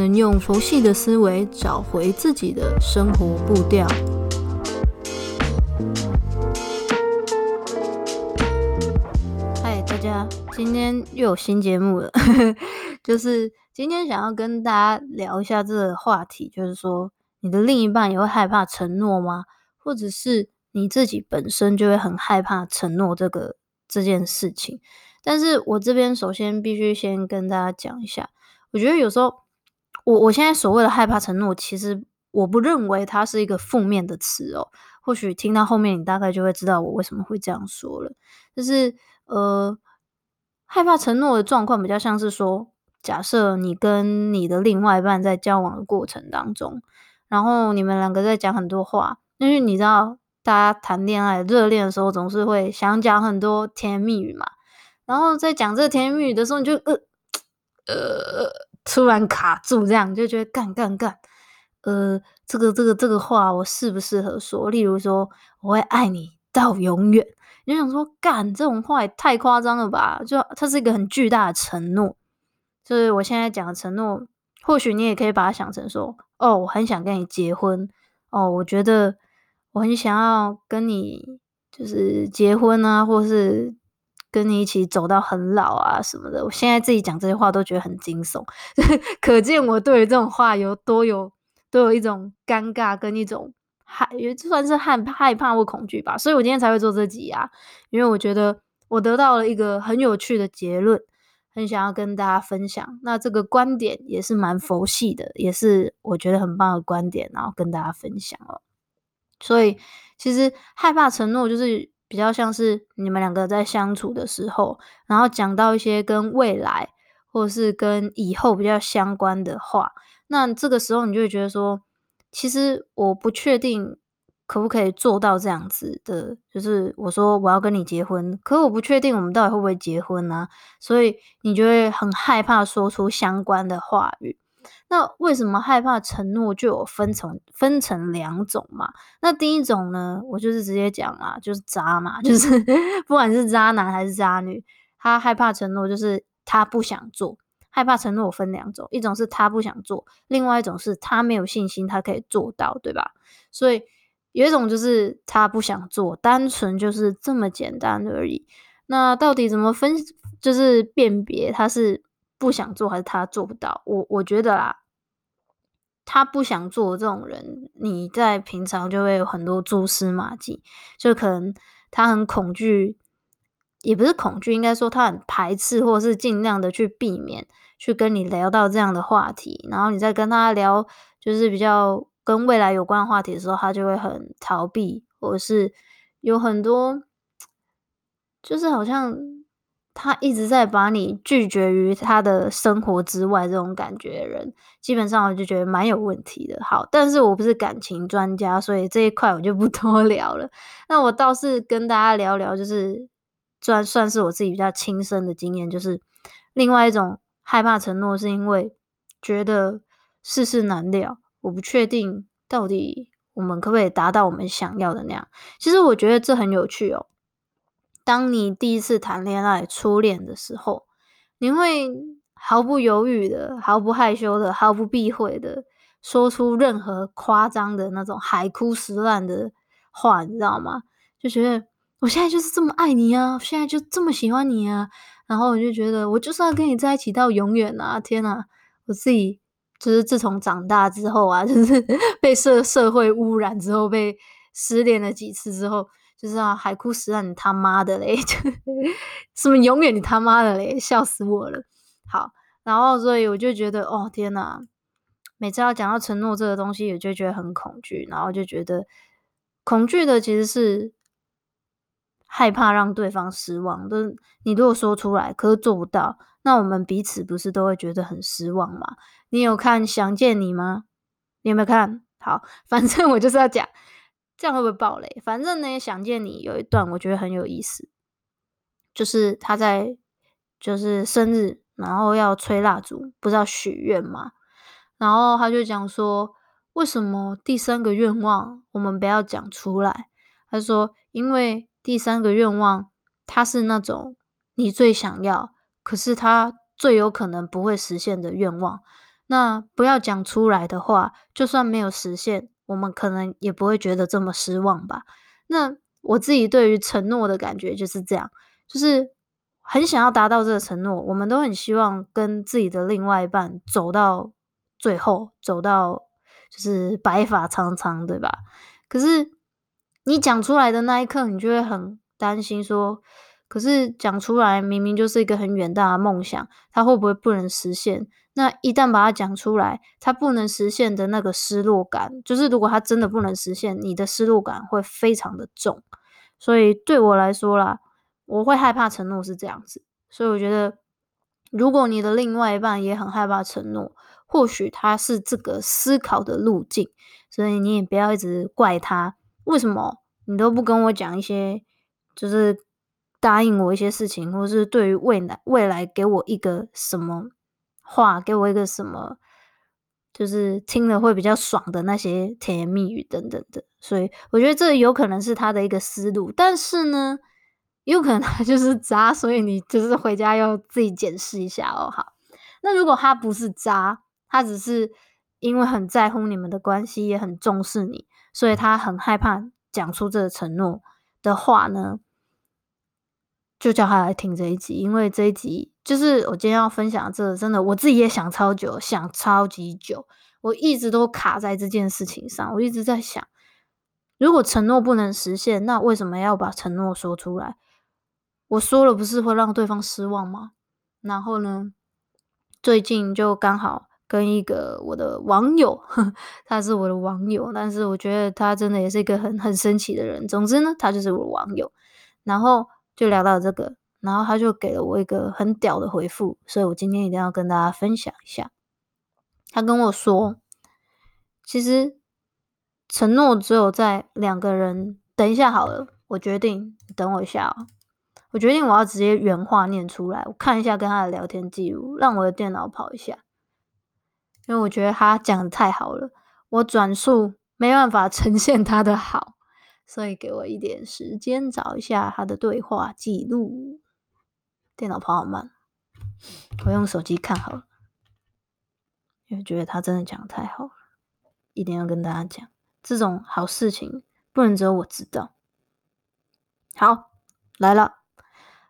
能用佛系的思维找回自己的生活步调。嗨，大家，今天又有新节目了，就是今天想要跟大家聊一下这个话题，就是说你的另一半也会害怕承诺吗？或者是你自己本身就会很害怕承诺这个这件事情？但是我这边首先必须先跟大家讲一下，我觉得有时候。我我现在所谓的害怕承诺，其实我不认为它是一个负面的词哦。或许听到后面，你大概就会知道我为什么会这样说了。就是呃，害怕承诺的状况比较像是说，假设你跟你的另外一半在交往的过程当中，然后你们两个在讲很多话，因为你知道，大家谈恋爱热恋的时候，总是会想讲很多甜言蜜语嘛。然后在讲这甜言蜜语的时候，你就呃呃。突然卡住，这样就觉得干干干，呃，这个这个这个话我适不适合说？例如说，我会爱你到永远。你想说，干这种话也太夸张了吧？就它是一个很巨大的承诺。就是我现在讲的承诺，或许你也可以把它想成说，哦，我很想跟你结婚，哦，我觉得我很想要跟你就是结婚啊，或是。跟你一起走到很老啊什么的，我现在自己讲这些话都觉得很惊悚，可见我对于这种话有多有都有一种尴尬跟一种害，也算是害害怕或恐惧吧。所以我今天才会做这集啊，因为我觉得我得到了一个很有趣的结论，很想要跟大家分享。那这个观点也是蛮佛系的，也是我觉得很棒的观点，然后跟大家分享了。所以其实害怕承诺就是。比较像是你们两个在相处的时候，然后讲到一些跟未来或者是跟以后比较相关的话，那这个时候你就会觉得说，其实我不确定可不可以做到这样子的，就是我说我要跟你结婚，可我不确定我们到底会不会结婚呢？所以你就会很害怕说出相关的话语。那为什么害怕承诺就有分成分成两种嘛？那第一种呢，我就是直接讲啦，就是渣嘛，就是不管是渣男还是渣女，他害怕承诺就是他不想做。害怕承诺分两种，一种是他不想做，另外一种是他没有信心他可以做到，对吧？所以有一种就是他不想做，单纯就是这么简单而已。那到底怎么分？就是辨别他是不想做还是他做不到？我我觉得啦。他不想做这种人，你在平常就会有很多蛛丝马迹，就可能他很恐惧，也不是恐惧，应该说他很排斥，或者是尽量的去避免去跟你聊到这样的话题。然后你在跟他聊，就是比较跟未来有关的话题的时候，他就会很逃避，或者是有很多，就是好像。他一直在把你拒绝于他的生活之外，这种感觉的人，基本上我就觉得蛮有问题的。好，但是我不是感情专家，所以这一块我就不 多聊了。那我倒是跟大家聊聊，就是算算是我自己比较亲身的经验，就是另外一种害怕承诺，是因为觉得世事难料，我不确定到底我们可不可以达到我们想要的那样。其实我觉得这很有趣哦。当你第一次谈恋爱、初恋的时候，你会毫不犹豫的、毫不害羞的、毫不避讳的说出任何夸张的那种海枯石烂的话，你知道吗？就觉得我现在就是这么爱你啊，现在就这么喜欢你啊，然后我就觉得我就是要跟你在一起到永远啊！天哪，我自己就是自从长大之后啊，就是被社社会污染之后，被失恋了几次之后。就是啊，海枯石烂，你他妈的嘞！什么永远你他妈的嘞，笑死我了。好，然后所以我就觉得，哦天呐，每次要讲到承诺这个东西，我就觉得很恐惧，然后就觉得恐惧的其实是害怕让对方失望。就是你如果说出来，可是做不到，那我们彼此不是都会觉得很失望吗？你有看《想见你》吗？你有没有看？好，反正我就是要讲，这样会不会爆雷？反正呢，想见你有一段我觉得很有意思，就是他在就是生日，然后要吹蜡烛，不是要许愿吗？然后他就讲说，为什么第三个愿望我们不要讲出来？他说，因为第三个愿望它是那种你最想要，可是它最有可能不会实现的愿望。那不要讲出来的话，就算没有实现，我们可能也不会觉得这么失望吧。那我自己对于承诺的感觉就是这样，就是很想要达到这个承诺，我们都很希望跟自己的另外一半走到最后，走到就是白发苍苍，对吧？可是你讲出来的那一刻，你就会很担心说，可是讲出来明明就是一个很远大的梦想，它会不会不能实现？那一旦把它讲出来，它不能实现的那个失落感，就是如果它真的不能实现，你的失落感会非常的重。所以对我来说啦，我会害怕承诺是这样子。所以我觉得，如果你的另外一半也很害怕承诺，或许他是这个思考的路径，所以你也不要一直怪他，为什么你都不跟我讲一些，就是答应我一些事情，或是对于未来未来给我一个什么。话给我一个什么，就是听了会比较爽的那些甜言蜜语等等的，所以我觉得这有可能是他的一个思路，但是呢，有可能他就是渣，所以你就是回家要自己检视一下哦。好，那如果他不是渣，他只是因为很在乎你们的关系，也很重视你，所以他很害怕讲出这个承诺的话呢，就叫他来听这一集，因为这一集就是我今天要分享这个，真的我自己也想超久，想超级久，我一直都卡在这件事情上。我一直在想，如果承诺不能实现，那为什么要把承诺说出来？我说了不是会让对方失望吗？然后呢，最近就刚好跟一个我的网友，他是我的网友，但是我觉得他真的也是一个很很神奇的人。总之呢，他就是我的网友，然后。就聊到这个，然后他就给了我一个很屌的回复，所以我今天一定要跟大家分享一下。他跟我说，其实承诺只有在两个人，等一下好了，我决定，等我一下哦，我决定我要直接原话念出来，我看一下跟他的聊天记录，让我的电脑跑一下，因为我觉得他讲的太好了，我转述没办法呈现他的好。所以给我一点时间找一下他的对话记录。电脑跑好慢，我用手机看好了，因为觉得他真的讲得太好了，一定要跟大家讲。这种好事情不能只有我知道。好，来了，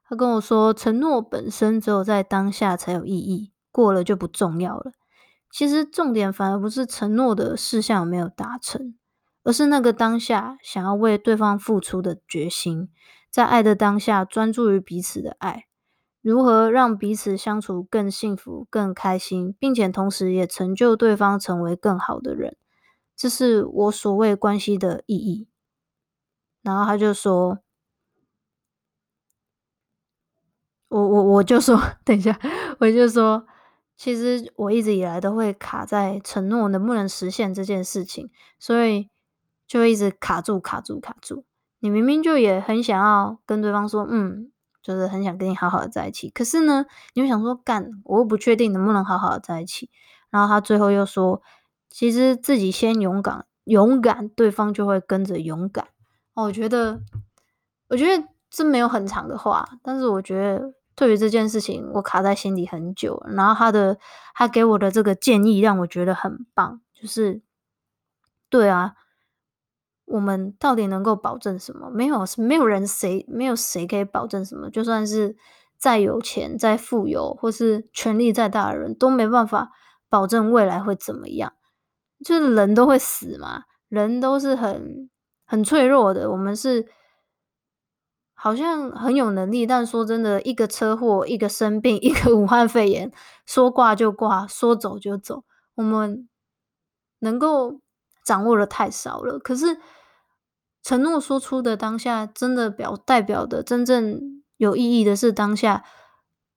他跟我说，承诺本身只有在当下才有意义，过了就不重要了。其实重点反而不是承诺的事项有没有达成。而是那个当下想要为对方付出的决心，在爱的当下专注于彼此的爱，如何让彼此相处更幸福、更开心，并且同时也成就对方成为更好的人，这是我所谓关系的意义。然后他就说：“我我我就说，等一下，我就说，其实我一直以来都会卡在承诺能不能实现这件事情，所以。”就一直卡住、卡住、卡住。你明明就也很想要跟对方说，嗯，就是很想跟你好好的在一起。可是呢，你又想说，干，我又不确定能不能好好的在一起。然后他最后又说，其实自己先勇敢，勇敢，对方就会跟着勇敢。哦，我觉得，我觉得这没有很长的话，但是我觉得对于这件事情，我卡在心里很久。然后他的，他给我的这个建议让我觉得很棒，就是，对啊。我们到底能够保证什么？没有，没有人谁没有谁可以保证什么。就算是再有钱、再富有，或是权力再大的人，都没办法保证未来会怎么样。就是人都会死嘛，人都是很很脆弱的。我们是好像很有能力，但说真的，一个车祸、一个生病、一个武汉肺炎，说挂就挂，说走就走，我们能够掌握的太少了。可是。承诺说出的当下，真的表代表的真正有意义的是当下，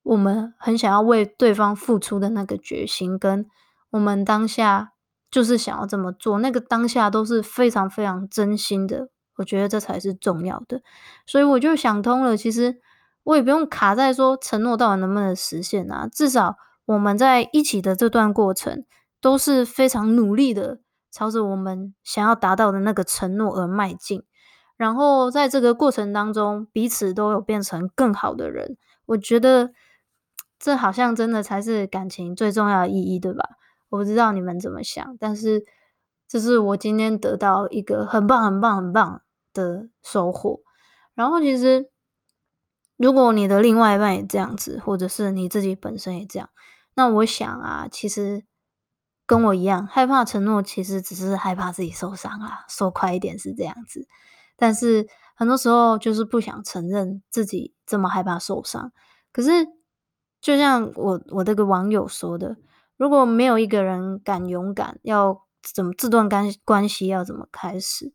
我们很想要为对方付出的那个决心，跟我们当下就是想要这么做，那个当下都是非常非常真心的。我觉得这才是重要的，所以我就想通了。其实我也不用卡在说承诺到底能不能实现啊，至少我们在一起的这段过程都是非常努力的，朝着我们想要达到的那个承诺而迈进。然后在这个过程当中，彼此都有变成更好的人。我觉得这好像真的才是感情最重要的意义，对吧？我不知道你们怎么想，但是这是我今天得到一个很棒、很棒、很棒的收获。然后，其实如果你的另外一半也这样子，或者是你自己本身也这样，那我想啊，其实跟我一样害怕承诺，其实只是害怕自己受伤啊。说快一点是这样子，但是很多时候就是不想承认自己这么害怕受伤。可是，就像我我这个网友说的。如果没有一个人敢勇敢，要怎么这段关关系要怎么开始？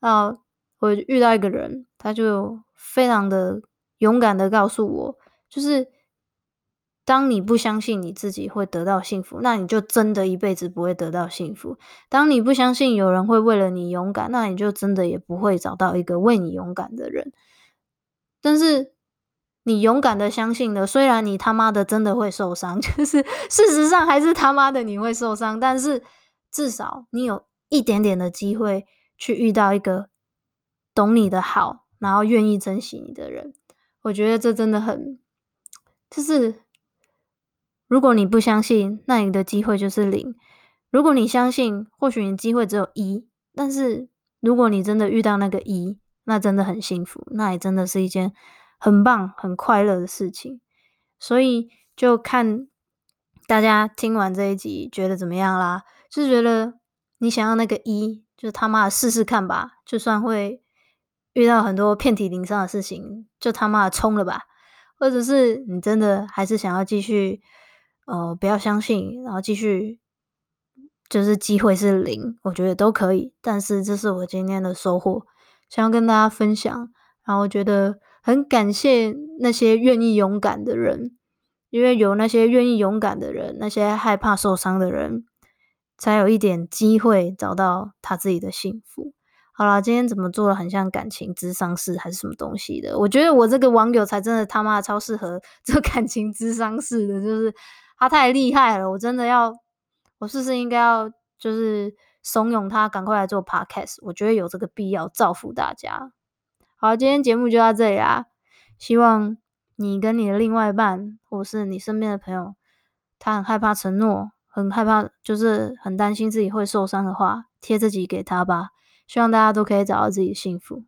啊，我遇到一个人，他就非常的勇敢的告诉我，就是当你不相信你自己会得到幸福，那你就真的一辈子不会得到幸福。当你不相信有人会为了你勇敢，那你就真的也不会找到一个为你勇敢的人。但是。你勇敢的相信了，虽然你他妈的真的会受伤，就是事实上还是他妈的你会受伤，但是至少你有一点点的机会去遇到一个懂你的好，然后愿意珍惜你的人。我觉得这真的很，就是如果你不相信，那你的机会就是零；如果你相信，或许你机会只有一。但是如果你真的遇到那个一，那真的很幸福，那也真的是一件。很棒，很快乐的事情，所以就看大家听完这一集觉得怎么样啦？就觉得你想要那个一，就他妈的试试看吧，就算会遇到很多遍体鳞伤的事情，就他妈的冲了吧。或者是你真的还是想要继续，呃，不要相信，然后继续，就是机会是零，我觉得都可以。但是这是我今天的收获，想要跟大家分享，然后我觉得。很感谢那些愿意勇敢的人，因为有那些愿意勇敢的人，那些害怕受伤的人，才有一点机会找到他自己的幸福。好啦，今天怎么做的很像感情咨商室还是什么东西的？我觉得我这个网友才真的他妈超适合做 感情咨商室的，就是他太厉害了，我真的要，我是不是应该要就是怂恿他赶快来做 podcast？我觉得有这个必要，造福大家。好，今天节目就到这里啦。希望你跟你的另外一半，或是你身边的朋友，他很害怕承诺，很害怕，就是很担心自己会受伤的话，贴这集给他吧。希望大家都可以找到自己的幸福。